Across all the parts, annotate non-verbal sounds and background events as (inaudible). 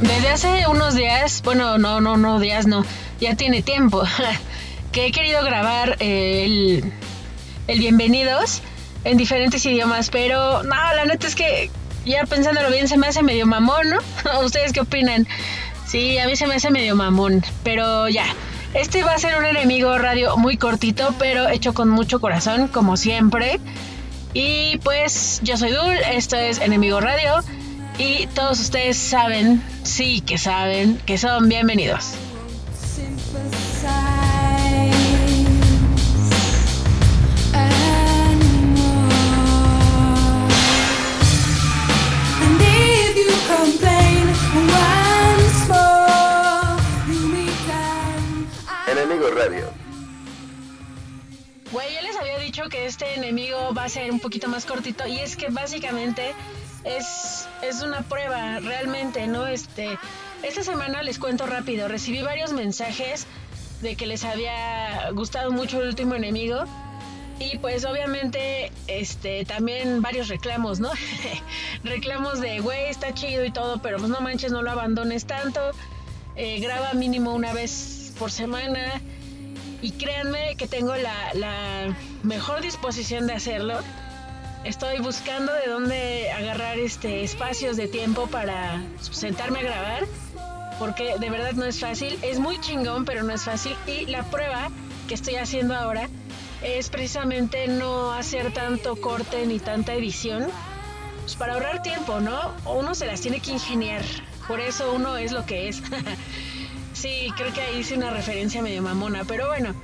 Desde hace unos días, bueno, no, no, no, días no, ya tiene tiempo (laughs) que he querido grabar el, el bienvenidos en diferentes idiomas, pero no, la neta es que ya pensándolo bien se me hace medio mamón, ¿no? (laughs) ¿Ustedes qué opinan? Sí, a mí se me hace medio mamón, pero ya. Este va a ser un enemigo radio muy cortito, pero hecho con mucho corazón, como siempre. Y pues yo soy Dul, esto es Enemigo Radio. Y todos ustedes saben, sí que saben, que son bienvenidos. Enemigo Radio. Güey, yo les había dicho que este enemigo va a ser un poquito más cortito y es que básicamente es, es una prueba realmente, ¿no? Este, esta semana les cuento rápido, recibí varios mensajes de que les había gustado mucho el último enemigo y pues obviamente este también varios reclamos, ¿no? (laughs) reclamos de, güey, está chido y todo, pero pues no manches, no lo abandones tanto, eh, graba mínimo una vez por semana y créanme que tengo la, la mejor disposición de hacerlo. Estoy buscando de dónde agarrar este espacios de tiempo para sentarme a grabar, porque de verdad no es fácil. Es muy chingón, pero no es fácil. Y la prueba que estoy haciendo ahora es precisamente no hacer tanto corte ni tanta edición, pues para ahorrar tiempo, ¿no? Uno se las tiene que ingeniar. Por eso uno es lo que es. (laughs) Sí, creo que ahí hice una referencia medio mamona, pero bueno.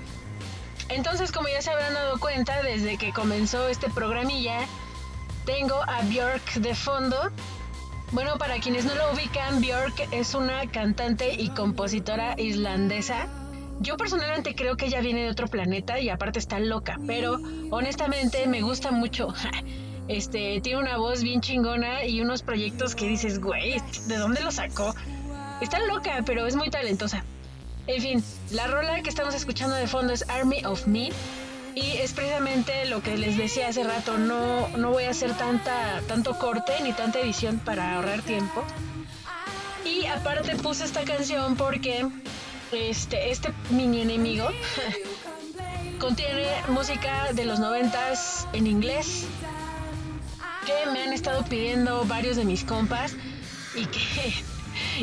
Entonces, como ya se habrán dado cuenta, desde que comenzó este programilla, tengo a Björk de fondo. Bueno, para quienes no lo ubican, Björk es una cantante y compositora islandesa. Yo personalmente creo que ella viene de otro planeta y aparte está loca, pero honestamente me gusta mucho. (laughs) Este, tiene una voz bien chingona y unos proyectos que dices, güey, ¿de dónde lo sacó? Está loca, pero es muy talentosa. En fin, la rola que estamos escuchando de fondo es Army of Me. Y es precisamente lo que les decía hace rato, no, no voy a hacer tanta, tanto corte ni tanta edición para ahorrar tiempo. Y aparte puse esta canción porque este, este mini enemigo (laughs) contiene música de los noventas en inglés que me han estado pidiendo varios de mis compas y que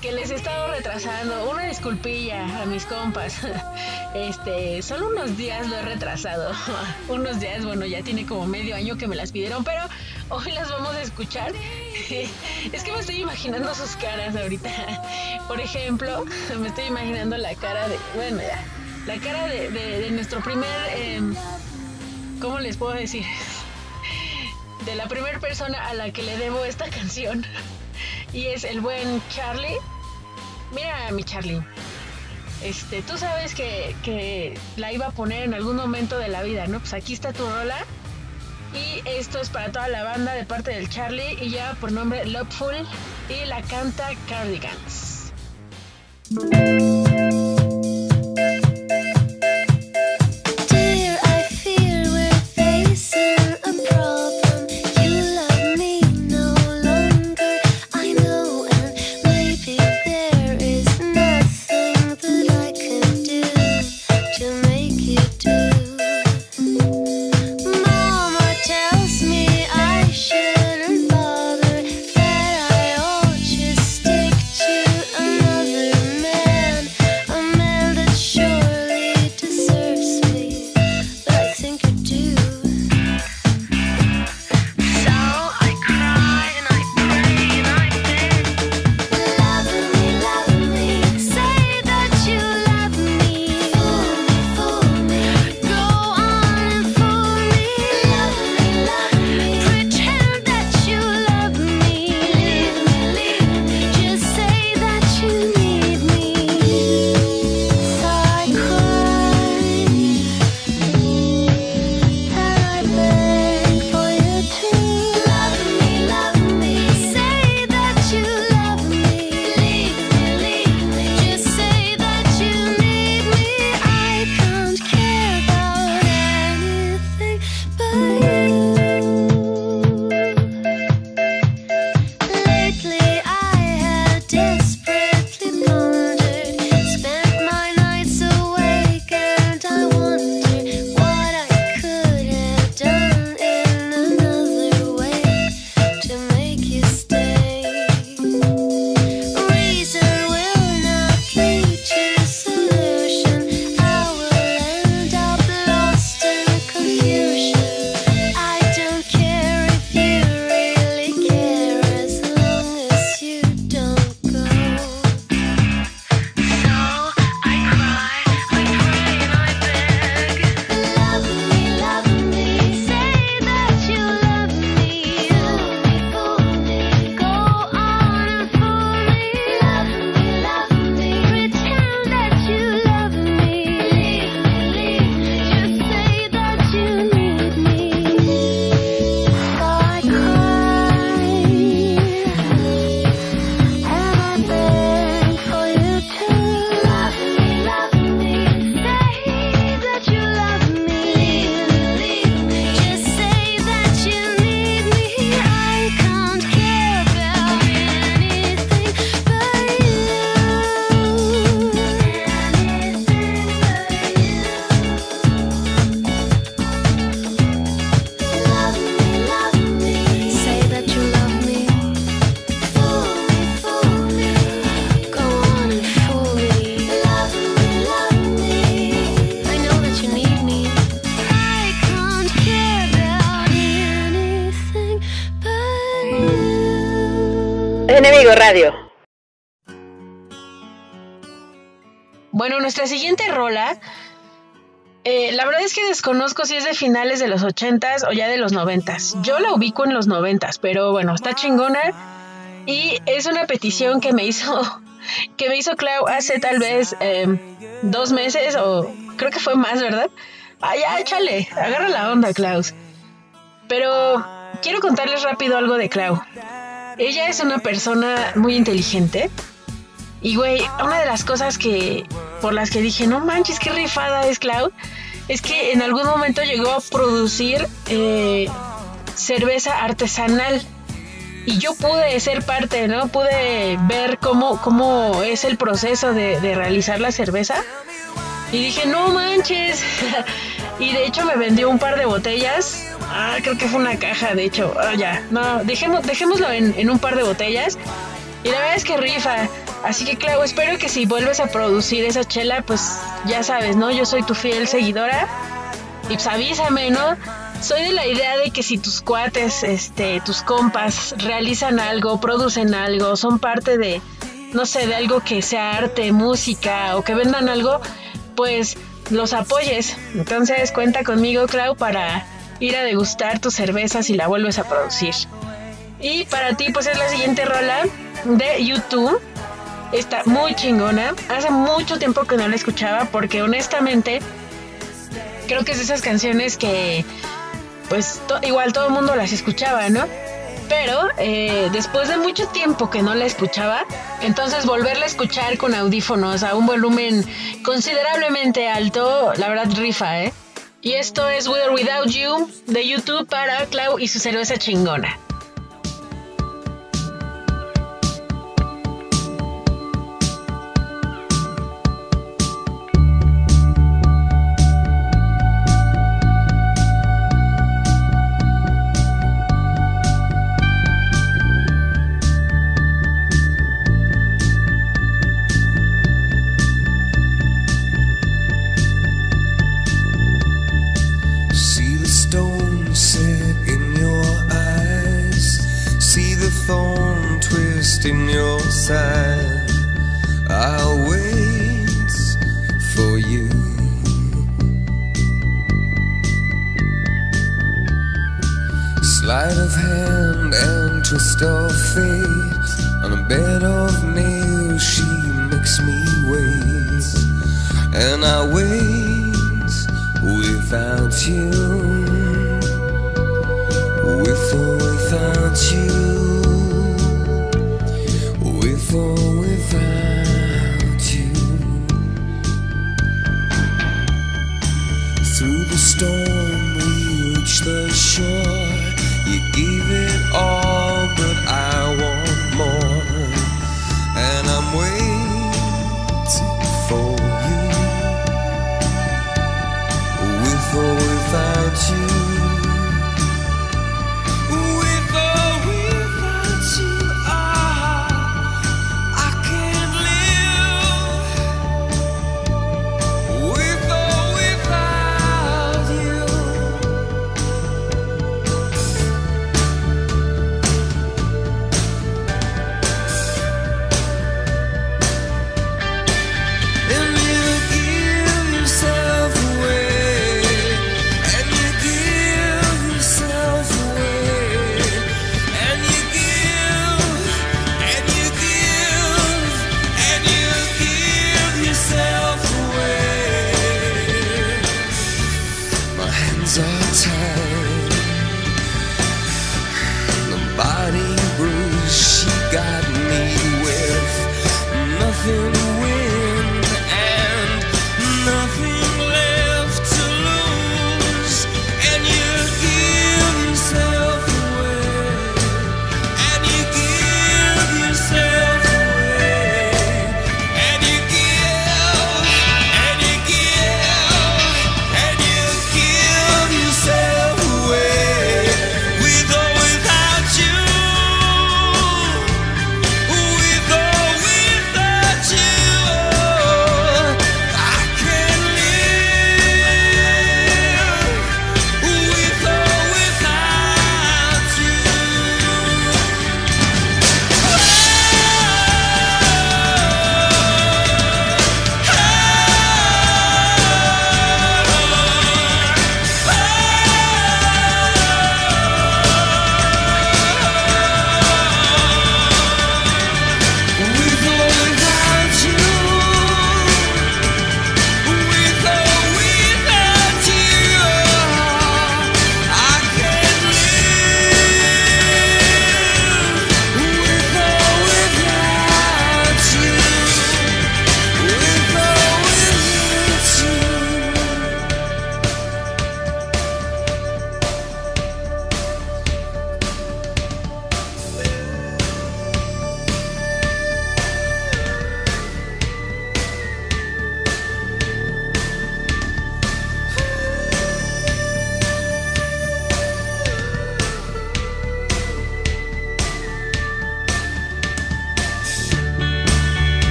que les he estado retrasando. Una disculpilla a mis compas. (laughs) Este, solo unos días lo he retrasado. (laughs) unos días, bueno, ya tiene como medio año que me las pidieron, pero hoy las vamos a escuchar. (laughs) es que me estoy imaginando sus caras ahorita. Por ejemplo, me estoy imaginando la cara de, bueno, ya, la cara de, nuestro primer, em, ¿cómo les puedo decir? De la primera persona a la que le debo esta canción y es el buen Charlie. Mira, mi Charlie. Este, tú sabes que, que, la iba a poner en algún momento de la vida, ¿no? Pues aquí está tu rola. Y esto es para toda la banda de parte del Charlie y ya por nombre Loveful y la canta Cardigans. Nuestra siguiente rola, eh, la verdad es que desconozco si es de finales de los 80s o ya de los 90s. Yo la ubico en los 90s, pero bueno, está chingona. Y es una petición que me hizo, (laughs) que me hizo Clau hace tal vez em, dos meses o creo que fue más, ¿verdad? Ah, ya, échale, agarra la onda, Klaus. Pero quiero contarles rápido algo de Clau. Ella es una persona muy inteligente. Y, güey, una de las cosas que por las que dije, no manches, qué rifada es Clau, es que en algún momento llegó a producir eh, cerveza artesanal. Y yo pude ser parte, ¿no? Pude ver cómo, cómo es el proceso de, de realizar la cerveza. Y dije, no manches. (laughs) y de hecho me vendió un par de botellas Ah, creo que fue una caja, de hecho. Ah, ya. No, dejemos, dejémoslo en, un par de botellas. Y la verdad es que rifa. Así que, claro, espero que si vuelves a producir esa chela, pues ya sabes, ¿no? Yo soy tu fiel seguidora. Y pues avísame, ¿no? Soy de la idea de que si tus cuates, este, tus compas realizan algo, producen algo, son parte de, no sé, de algo que sea arte, música o que vendan algo, pues los apoyes. Entonces cuenta conmigo, Clau, para ir a degustar tu cerveza si la vuelves a producir. Y para ti, pues es la siguiente rola de YouTube. Está muy chingona. Hace mucho tiempo que no la escuchaba porque honestamente creo que es de esas canciones que pues igual todo el mundo las escuchaba, ¿no? Pero eh, después de mucho tiempo que no la escuchaba, entonces volverla a escuchar con audífonos a un volumen considerablemente alto, la verdad rifa, ¿eh? Y esto es With or Without You de YouTube para Clau y su cerveza chingona. I wait without you. With or without you. With or without you. Through the storm, we reach the shore. You give it all, but I want more. And I'm waiting for.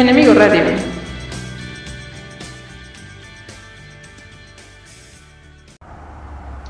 Enemigo Radio.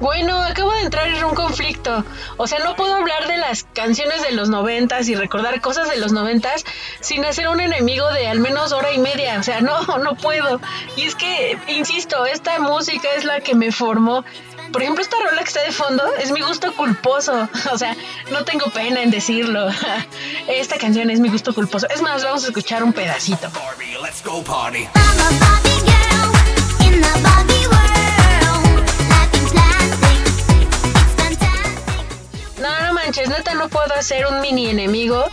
Bueno, acabo de entrar en un conflicto. O sea, no puedo hablar de las canciones de los noventas y recordar cosas de los noventas sin hacer un enemigo de al menos hora y media. O sea, (laughs) no, no puedo. Y es que, insisto, esta música es la que me formó. Por ejemplo, esta rola que está de fondo es mi gusto culposo. (laughs) O sea, no tengo pena en decirlo. (laughs) Esta canción es mi gusto culposo. Es más, vamos a escuchar un pedacito. Barbie, let's go party. No, no manches, neta no puedo hacer un mini enemigo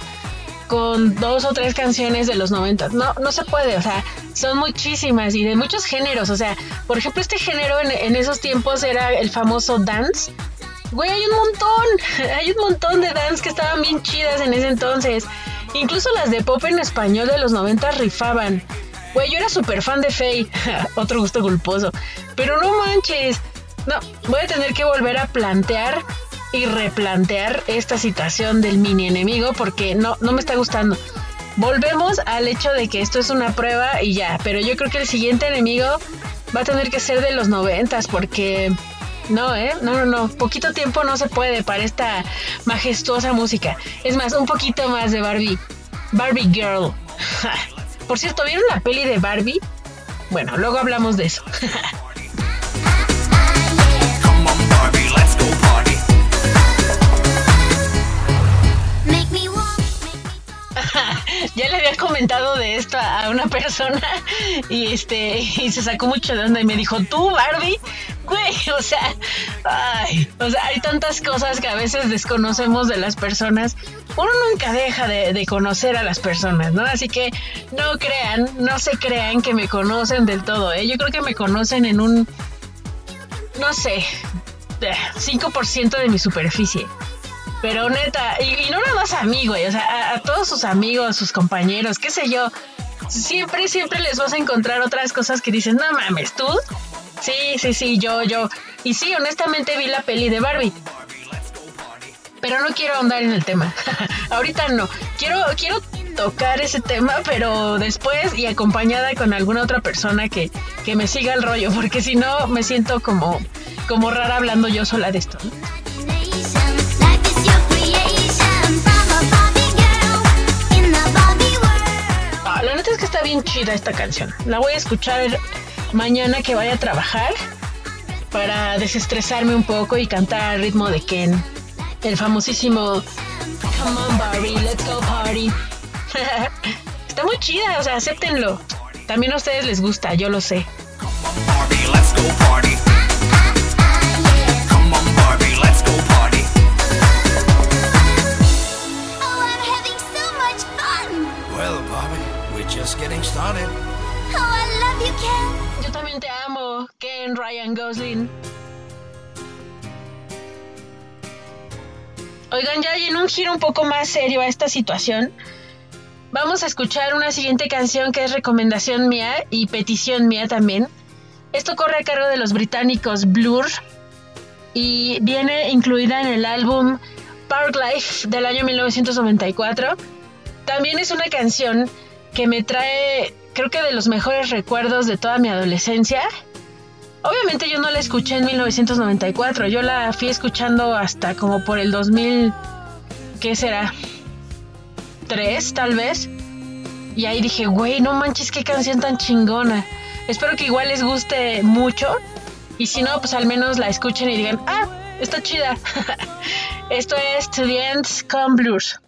con dos o tres canciones de los 90. No, no se puede, o sea, son muchísimas y de muchos géneros. O sea, por ejemplo, este género en, esos tiempos era el famoso dance. Güey, hay un montón, (laughs) hay un montón de dance que estaban bien chidas en ese entonces. Incluso las de pop en español de los 90 rifaban. Güey, yo era súper fan de Faye, (laughs) otro gusto culposo. Pero no manches, no, voy a tener que volver a plantear y replantear esta situación del mini enemigo porque no, no me está gustando. Volvemos al hecho de que esto es una prueba y ya, pero yo creo que el siguiente enemigo va a tener que ser de los noventas porque no, ¿eh? No, no, no, poquito tiempo no se puede para esta majestuosa música. Es más, un poquito más de Barbie. Barbie Girl. (laughs) Por cierto, ¿vieron la peli de Barbie? Bueno, luego hablamos de eso. (laughs) ya le había comentado de esto a una persona y este y se sacó mucho de onda y me dijo, "¿Tú, Barbie?" Güey, o sea, ay, o sea, hay tantas cosas que a veces desconocemos de las personas. Uno nunca deja de, de conocer a las personas, ¿no? Así que no crean, no se crean que me conocen del todo, ¿eh? Yo creo que me conocen en un, no sé, eh, 5% de mi superficie. Pero neta, y, no nada más a mí, güey, o sea, a, a todos sus amigos, sus compañeros, qué sé yo. Siempre, siempre les vas a encontrar otras cosas que dices, no mames, tú. Sí, sí, sí, yo, yo. Y sí, honestamente vi la peli de Barbie. Pero no quiero ahondar en el tema. (laughs) Ahorita no. Quiero, quiero tocar ese tema, pero después y acompañada con alguna otra persona que, que me siga el rollo, porque si no me siento como, como rara hablando yo sola de esto. ¿no? Bien chida esta canción. La voy a escuchar mañana que vaya a trabajar para desestresarme un poco y cantar al ritmo de Ken. El famosísimo Come on Barbie, let's go party. (laughs) está muy chida, o sea, acéptenlo. También a ustedes les gusta, yo lo sé. Barbie, let's go party. Ken. Yo también te amo, Ken Ryan Gosling. Oigan, ya en un giro un poco más serio a esta situación, vamos a escuchar una siguiente canción que es recomendación mía y petición mía también. Esto corre a cargo de los británicos Blur y viene incluida en el álbum Park Life del año 1994. También es una canción que me trae, creo que de los mejores recuerdos de toda mi adolescencia. Obviamente yo no la escuché en 1994, yo la fui escuchando hasta como por el 2000, ¿qué será? ¿Tres tal vez? Y ahí dije, güey, no manches, qué canción tan chingona. Espero que igual les guste mucho. Y si no, pues al menos la escuchen y digan, ah, está chida. (laughs) Esto es End con Blues.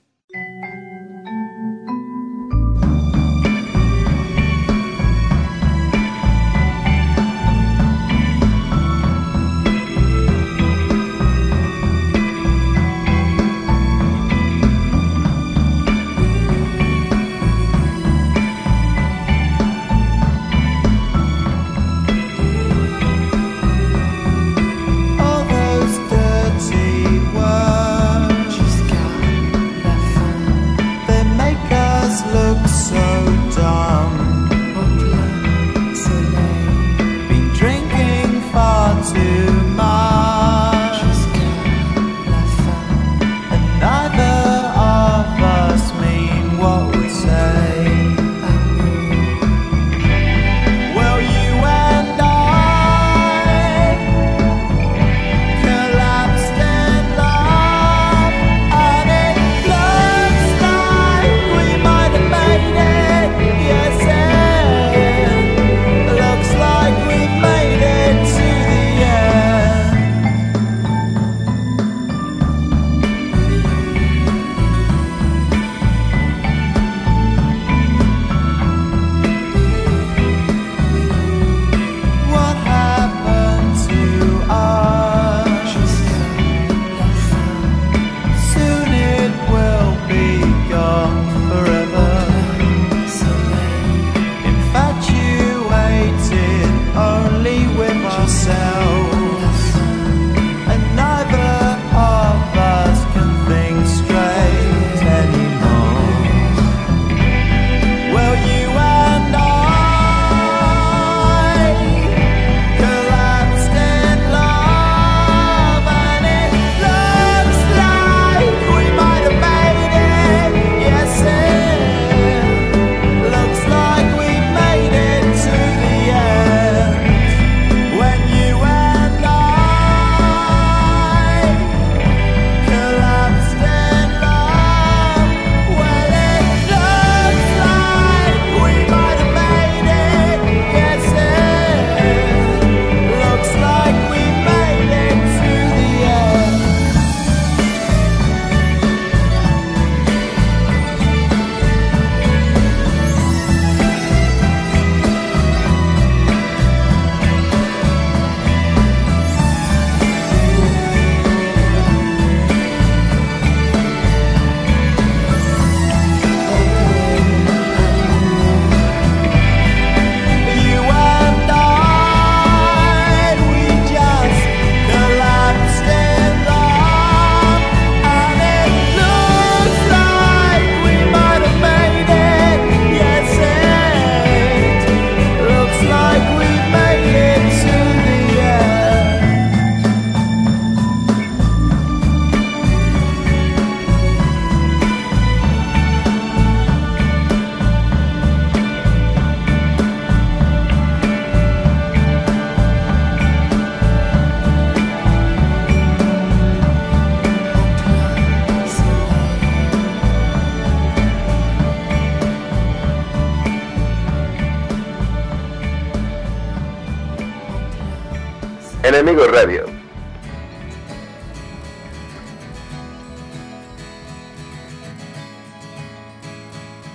Enemigo Radio.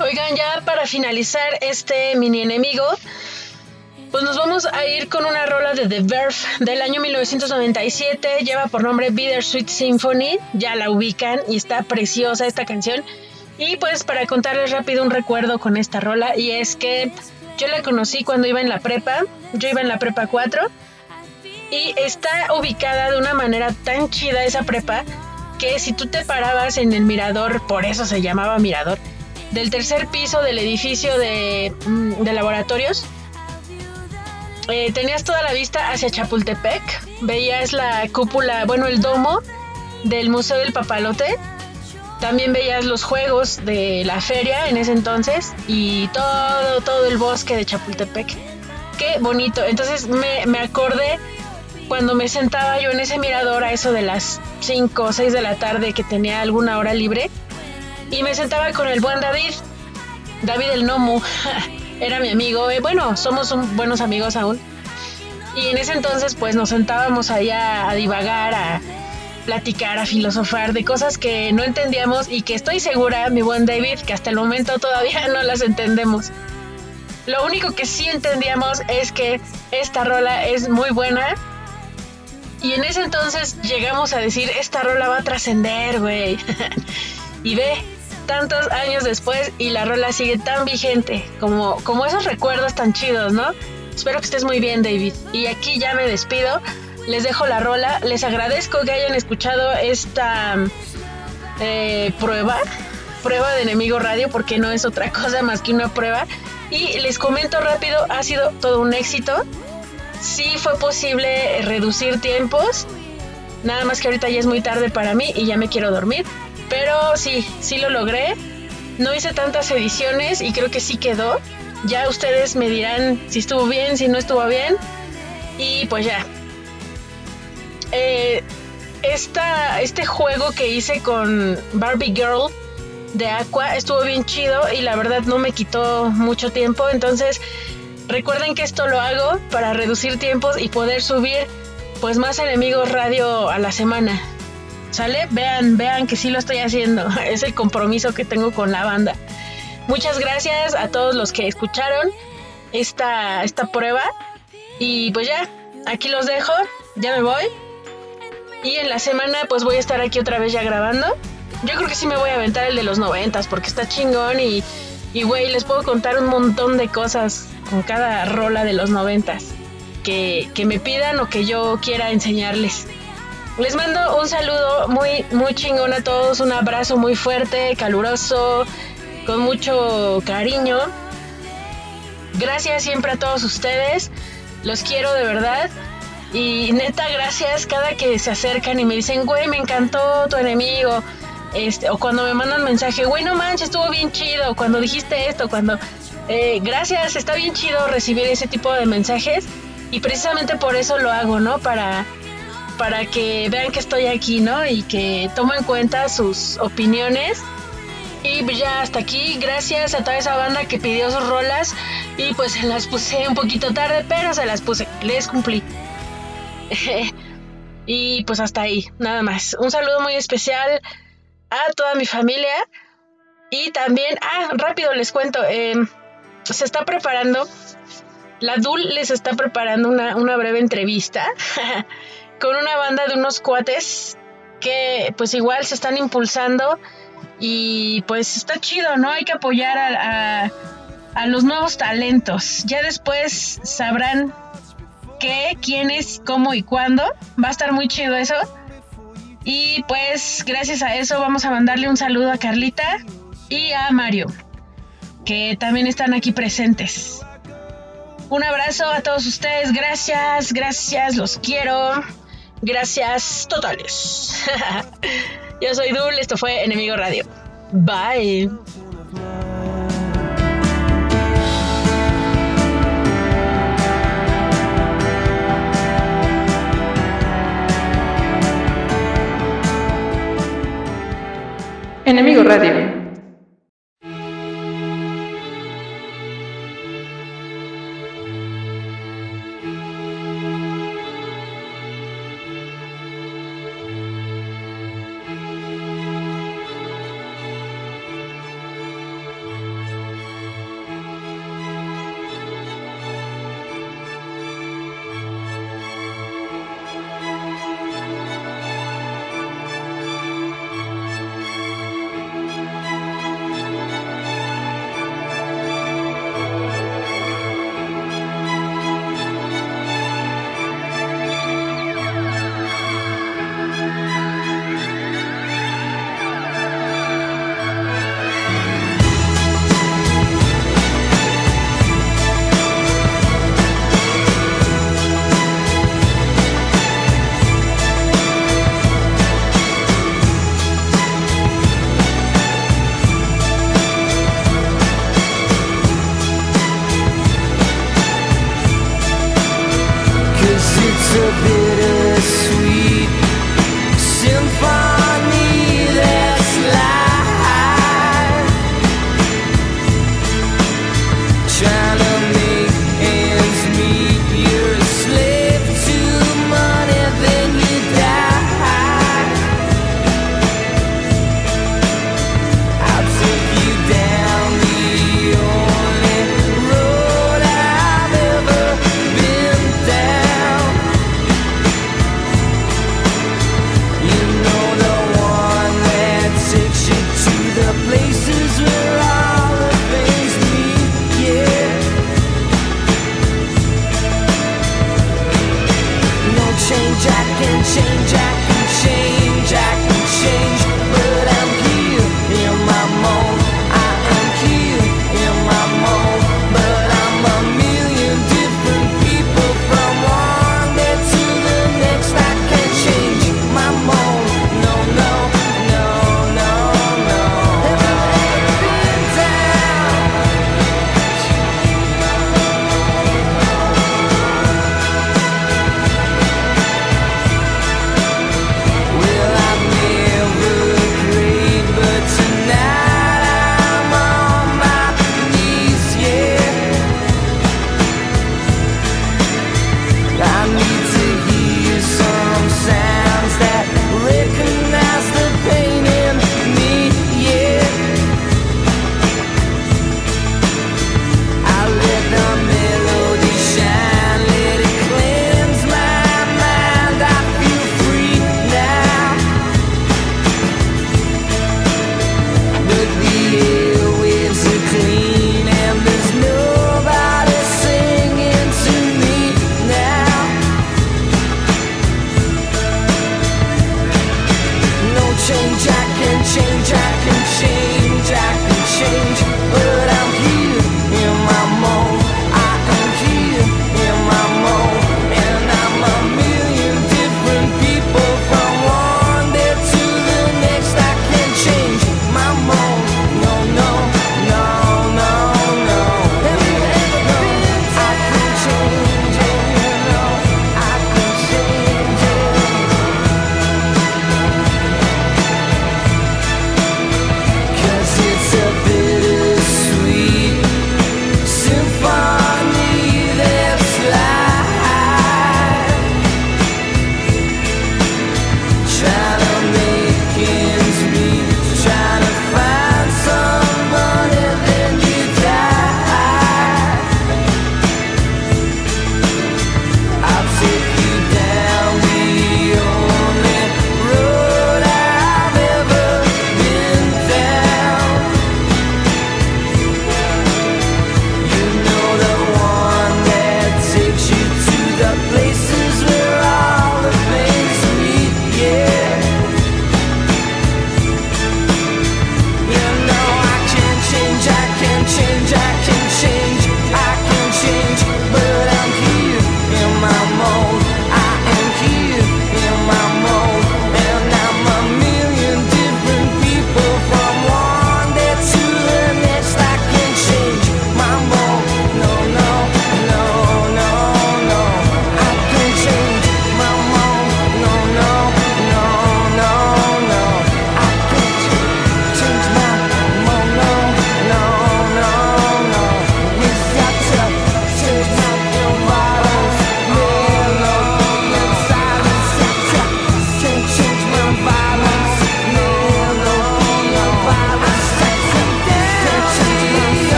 Oigan, ya para finalizar este mini enemigo, pues nos vamos a ir con una rola de The Verve del año 1997. Lleva por nombre Bittersweet Symphony. Ya la ubican y está preciosa esta canción. Y pues para contarles rápido un recuerdo con esta rola, y es que yo la conocí cuando iba en la prepa. Yo iba en la prepa 4. Y está ubicada de una manera tan chida esa prepa que si tú te parabas en el mirador, por eso se llamaba mirador, del tercer piso del edificio de, mm, de laboratorios, eh, tenías toda la vista hacia Chapultepec, veías la cúpula, bueno, el domo del Museo del Papalote, también veías los juegos de la feria en ese entonces y todo, todo el bosque de Chapultepec. Qué bonito. Entonces me, me acordé cuando me sentaba yo en ese mirador a eso de las 5 o 6 de la tarde que tenía alguna hora libre y me sentaba con el buen David, David el Nomu, (laughs) era mi amigo, eh, bueno, somos un- buenos amigos aún. Y en ese entonces pues nos sentábamos ahí a, a divagar, a platicar, a filosofar de cosas que no entendíamos y que estoy segura, mi buen David, que hasta el momento todavía (laughs) no las entendemos. Lo único que sí entendíamos es que esta rola es muy buena. Y en ese entonces llegamos a decir, esta rola va a trascender, güey. (laughs) y ve, tantos años después y la rola sigue tan vigente, como, como esos recuerdos tan chidos, ¿no? Espero que estés muy bien, David. Y aquí ya me despido. Les dejo la rola. Les agradezco que hayan escuchado esta eh, prueba, prueba de Enemigo Radio, porque no es otra cosa más que una prueba. Y les comento rápido, ha sido todo un éxito. Sí fue posible reducir tiempos. Nada más que ahorita ya es muy tarde para mí y ya me quiero dormir. Pero sí, sí lo logré. No hice tantas ediciones y creo que sí quedó. Ya ustedes me dirán si estuvo bien, si no estuvo bien. Y pues ya. Eh, esta, este juego que hice con Barbie Girl de Aqua estuvo bien chido y la verdad no me quitó mucho tiempo. Entonces recuerden que esto lo hago para reducir tiempos y poder subir pues más enemigos radio a la semana. ¿Sale? Vean, vean que sí lo estoy haciendo. (laughs) Es el compromiso que tengo con la banda. Muchas gracias a todos los que escucharon esta, esta prueba. Y pues ya, aquí los dejo. Ya me voy. Y en la semana pues voy a estar aquí otra vez ya grabando. Yo creo que sí me voy a aventar el de los noventas porque está chingón y, y güey, les puedo contar un montón de cosas con cada rola de los noventas que, que me pidan o que yo quiera enseñarles. Les mando un saludo muy, muy chingón a todos, un abrazo muy fuerte, caluroso, con mucho cariño. Gracias siempre a todos ustedes, los quiero de verdad. Y neta, gracias cada que se acercan y me dicen, güey, me encantó tu enemigo. Este, o cuando me mandan mensaje, güey, no manches, estuvo bien chido. Cuando dijiste esto, cuando. eh, gracias, está bien chido recibir ese tipo de mensajes. Y precisamente por eso lo hago, ¿no? Para, para que vean que estoy aquí, ¿no? Y que tomo en cuenta sus opiniones. Y ya hasta aquí, gracias a toda esa banda que pidió sus rolas. Y pues se las puse un poquito tarde, pero se las puse, les cumplí. (laughs) y pues hasta ahí, nada más. Un saludo muy especial a toda mi familia. Y también, ah, rápido les cuento, eh, se está preparando, la DUL les está preparando una, una breve entrevista (laughs) con una banda de unos cuates que pues igual se están impulsando y pues está chido, ¿no? Hay que apoyar a, a, a los nuevos talentos. Ya después sabrán qué, quiénes, cómo y cuándo. Va a estar muy chido eso. Y pues gracias a eso vamos a mandarle un saludo a Carlita y a Mario, que también están aquí presentes. Un abrazo a todos ustedes, gracias, gracias, los quiero. Gracias totales. (laughs) Yo soy Dul, esto fue Enemigo Radio. Bye. Enemigo Radio.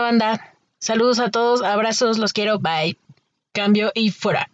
banda. Saludos a todos, abrazos, los quiero, bye. Cambio y fuera.